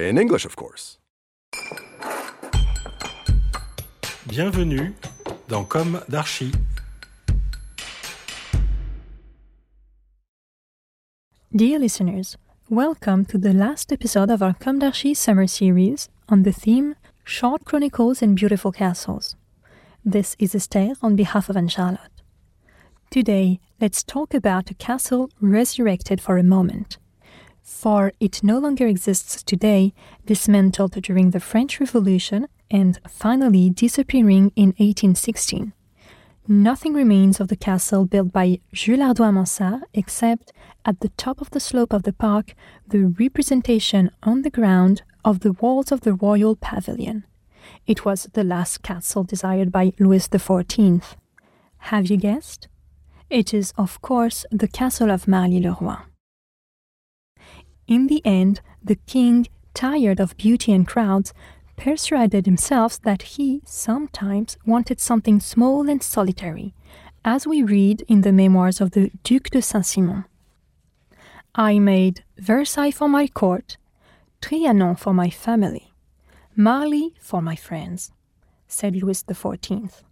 In English, of course. Bienvenue dans Comme d'Archi. Dear listeners, welcome to the last episode of our Comme d'Archi summer series on the theme Short Chronicles and Beautiful Castles. This is Esther on behalf of Anne-Charlotte. Today, let's talk about a castle resurrected for a moment. For it no longer exists today, dismantled during the French Revolution and finally disappearing in 1816. Nothing remains of the castle built by Jules Hardouin-Mansart except, at the top of the slope of the park, the representation on the ground of the walls of the royal pavilion. It was the last castle desired by Louis XIV. Have you guessed? It is, of course, the castle of Marly-le-Roi. In the end, the king, tired of beauty and crowds, persuaded himself that he sometimes wanted something small and solitary, as we read in the memoirs of the Duc de Saint Simon. I made Versailles for my court, Trianon for my family, Marly for my friends, said Louis XIV.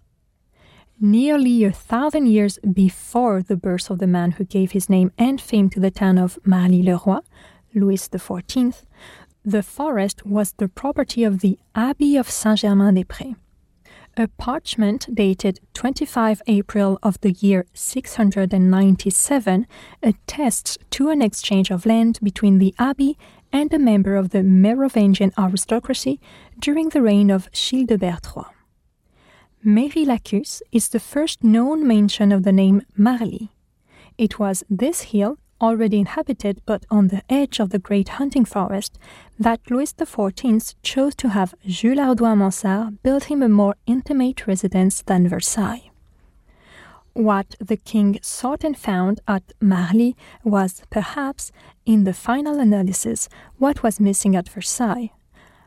Nearly a thousand years before the birth of the man who gave his name and fame to the town of Marly-le-Roi, Louis XIV, the forest was the property of the Abbey of Saint-Germain-des-Prés. A parchment dated 25 April of the year 697 attests to an exchange of land between the abbey and a member of the Merovingian aristocracy during the reign of Childebert III. Mary-Lacus is the first known mention of the name Marly. It was this hill, already inhabited but on the edge of the great hunting forest, that Louis XIV chose to have Jules Hardouin-Mansart build him a more intimate residence than Versailles. What the king sought and found at Marly was, perhaps, in the final analysis, what was missing at Versailles.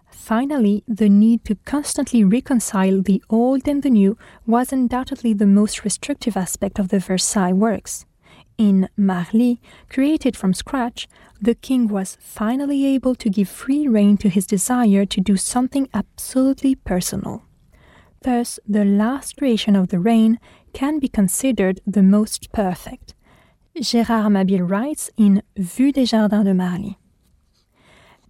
Finally, the need to constantly reconcile the old and the new was undoubtedly the most restrictive aspect of the Versailles works. In Marly, created from scratch, the king was finally able to give free rein to his desire to do something absolutely personal. Thus, the last creation of the reign can be considered the most perfect. Gérard Mabille writes in Vue des Jardins de Marly.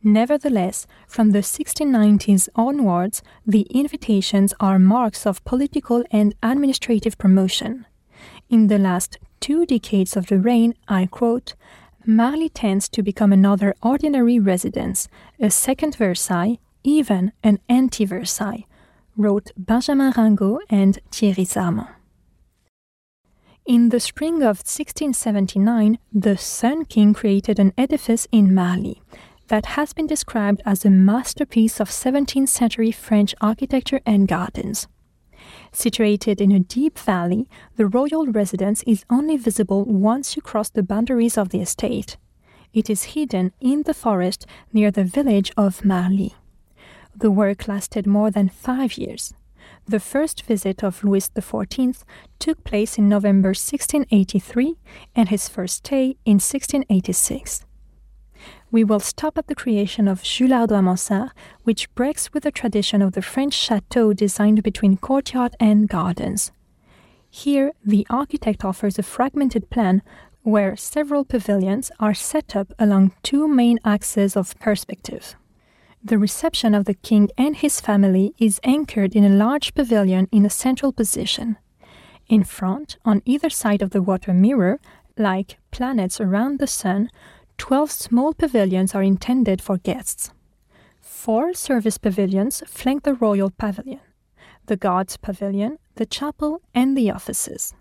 Nevertheless, from the 1690s onwards, the invitations are marks of political and administrative promotion. In the last two decades of the reign, I quote, Marly tends to become another ordinary residence, a second Versailles, even an anti Versailles, wrote Benjamin Ringot and Thierry Sarmant. In the spring of 1679, the Sun King created an edifice in Marly that has been described as a masterpiece of 17th century French architecture and gardens. Situated in a deep valley, the royal residence is only visible once you cross the boundaries of the estate. It is hidden in the forest near the village of Marly. The work lasted more than five years. The first visit of Louis XIV took place in November 1683 and his first stay in 1686. We will stop at the creation of Jules Hardouin-Mansart, which breaks with the tradition of the French chateau designed between courtyard and gardens. Here, the architect offers a fragmented plan where several pavilions are set up along two main axes of perspective. The reception of the king and his family is anchored in a large pavilion in a central position. In front, on either side of the water mirror, like planets around the sun, 12 small pavilions are intended for guests. Four service pavilions flank the royal pavilion the guards pavilion, the chapel, and the offices.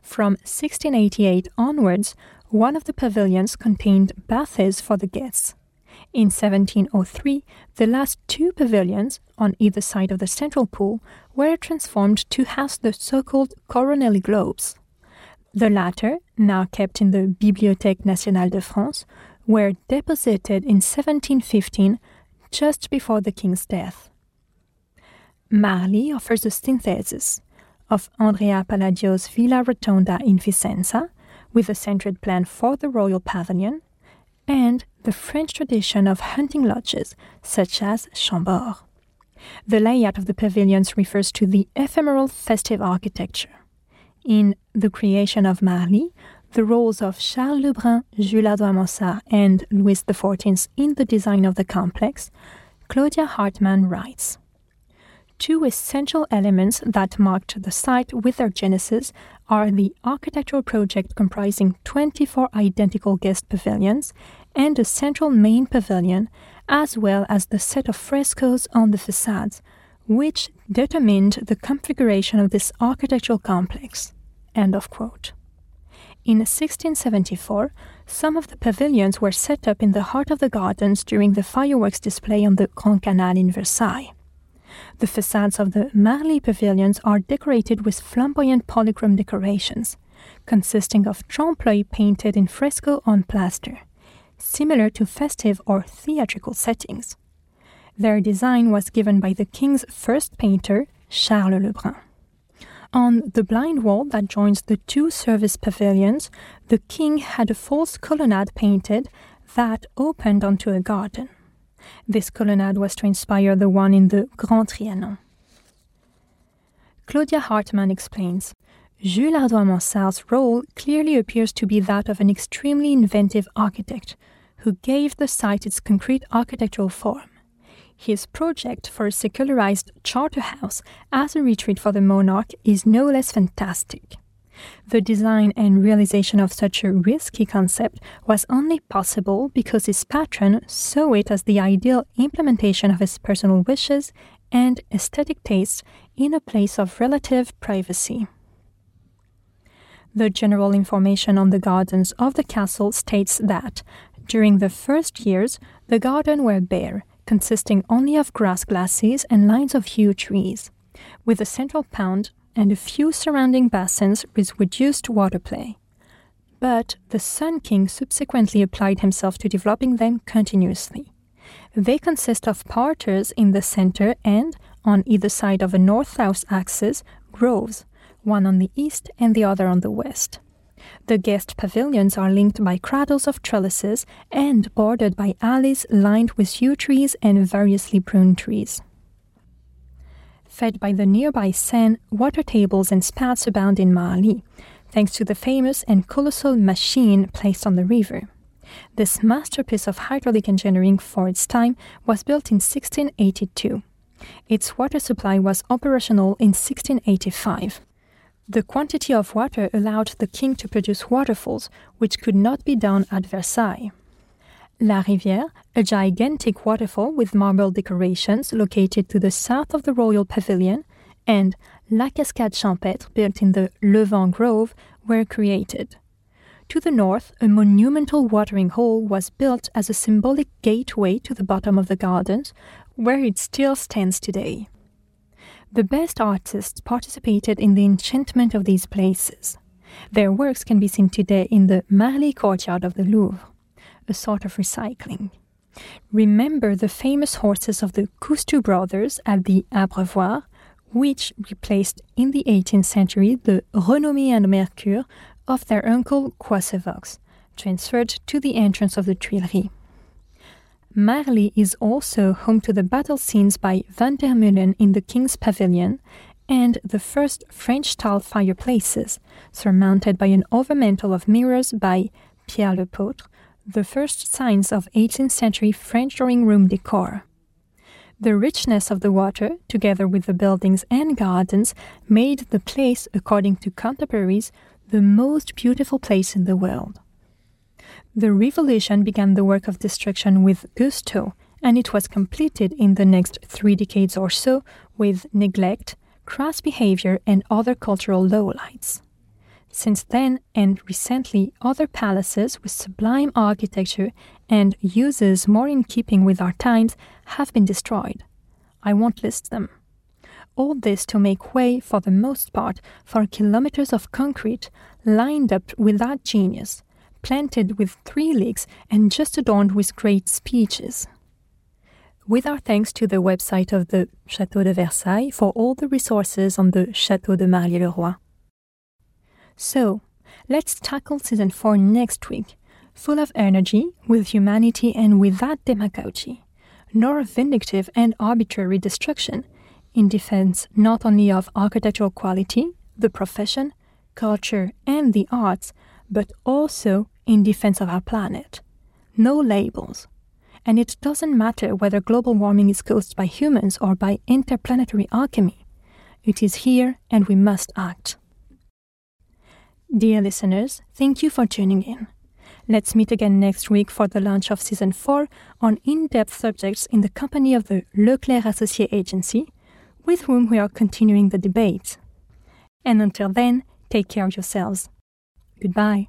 From 1688 onwards, one of the pavilions contained baths for the guests. In 1703, the last two pavilions, on either side of the central pool, were transformed to house the so called Coronelli globes. The latter, now kept in the Bibliothèque nationale de France, were deposited in 1715, just before the king's death. Marly offers a synthesis of Andrea Palladio's Villa Rotonda in Vicenza, with a centered plan for the royal pavilion, and the French tradition of hunting lodges, such as Chambord. The layout of the pavilions refers to the ephemeral festive architecture. In The Creation of Marly, the roles of Charles Lebrun, Jules Hardouin-Mansart, and Louis XIV in the design of the complex, Claudia Hartmann writes. Two essential elements that marked the site with their genesis are the architectural project comprising 24 identical guest pavilions and a central main pavilion, as well as the set of frescoes on the facades, which determined the configuration of this architectural complex. End of quote. In 1674, some of the pavilions were set up in the heart of the gardens during the fireworks display on the Grand Canal in Versailles. The facades of the Marly pavilions are decorated with flamboyant polychrome decorations, consisting of trompe-l'oeil painted in fresco on plaster, similar to festive or theatrical settings. Their design was given by the king's first painter, Charles Lebrun. On the blind wall that joins the two service pavilions, the king had a false colonnade painted that opened onto a garden. This colonnade was to inspire the one in the Grand Trianon. Claudia Hartmann explains Jules Hardouin-Mansart's role clearly appears to be that of an extremely inventive architect who gave the site its concrete architectural form. His project for a secularized charter house as a retreat for the monarch is no less fantastic. The design and realization of such a risky concept was only possible because his patron saw it as the ideal implementation of his personal wishes and aesthetic tastes in a place of relative privacy. The general information on the gardens of the castle states that, during the first years, the gardens were bare, consisting only of grass glacis and lines of yew trees, with a central pond and a few surrounding basins with reduced water play. But the Sun King subsequently applied himself to developing them continuously. They consist of parterres in the center and, on either side of a north south axis, groves, one on the east and the other on the west. The guest pavilions are linked by cradles of trellises and bordered by alleys lined with yew trees and variously pruned trees. Fed by the nearby Seine, water tables and spouts abound in Marly, thanks to the famous and colossal machine placed on the river. This masterpiece of hydraulic engineering for its time was built in 1682. Its water supply was operational in 1685. The quantity of water allowed the king to produce waterfalls, which could not be done at Versailles. La Rivière, a gigantic waterfall with marble decorations located to the south of the royal pavilion, and La Cascade Champêtre, built in the Levant Grove, were created. To the north, a monumental watering hole was built as a symbolic gateway to the bottom of the gardens, where it still stands today. The best artists participated in the enchantment of these places. Their works can be seen today in the Marly courtyard of the Louvre a sort of recycling. Remember the famous horses of the Coustou brothers at the Abreuvoir, which replaced in the 18th century the Renommée and Mercure of their uncle Coysevox, transferred to the entrance of the Tuileries. Marly is also home to the battle scenes by Van der Meulen in the King's Pavilion and the first French style fireplaces, surmounted by an overmantel of mirrors by Pierre Lepautre, the first signs of 18th century French drawing room decor. The richness of the water, together with the buildings and gardens, made the place, according to contemporaries, the most beautiful place in the world. The revolution began the work of destruction with gusto, and it was completed in the next three decades or so with neglect, crass behavior, and other cultural lowlights. Since then, and recently, other palaces with sublime architecture and uses more in keeping with our times have been destroyed. I won't list them. All this to make way, for the most part, for kilometers of concrete lined up without genius, planted with three leagues and just adorned with great speeches. With our thanks to the website of the Château de Versailles for all the resources on the Château de Marly-le-Roi. So, let's tackle season 4 next week, full of energy, with humanity, and without demagogy, nor vindictive and arbitrary destruction, in defense not only of architectural quality, the profession, culture, and the arts, but also in defense of our planet. No labels. And it doesn't matter whether global warming is caused by humans or by interplanetary alchemy. It is here and we must act. Dear listeners, thank you for tuning in. Let's meet again next week for the launch of season 4 on in depth subjects in the company of the Leclercq Associé Agency, with whom we are continuing the debate. And until then, take care of yourselves. Goodbye.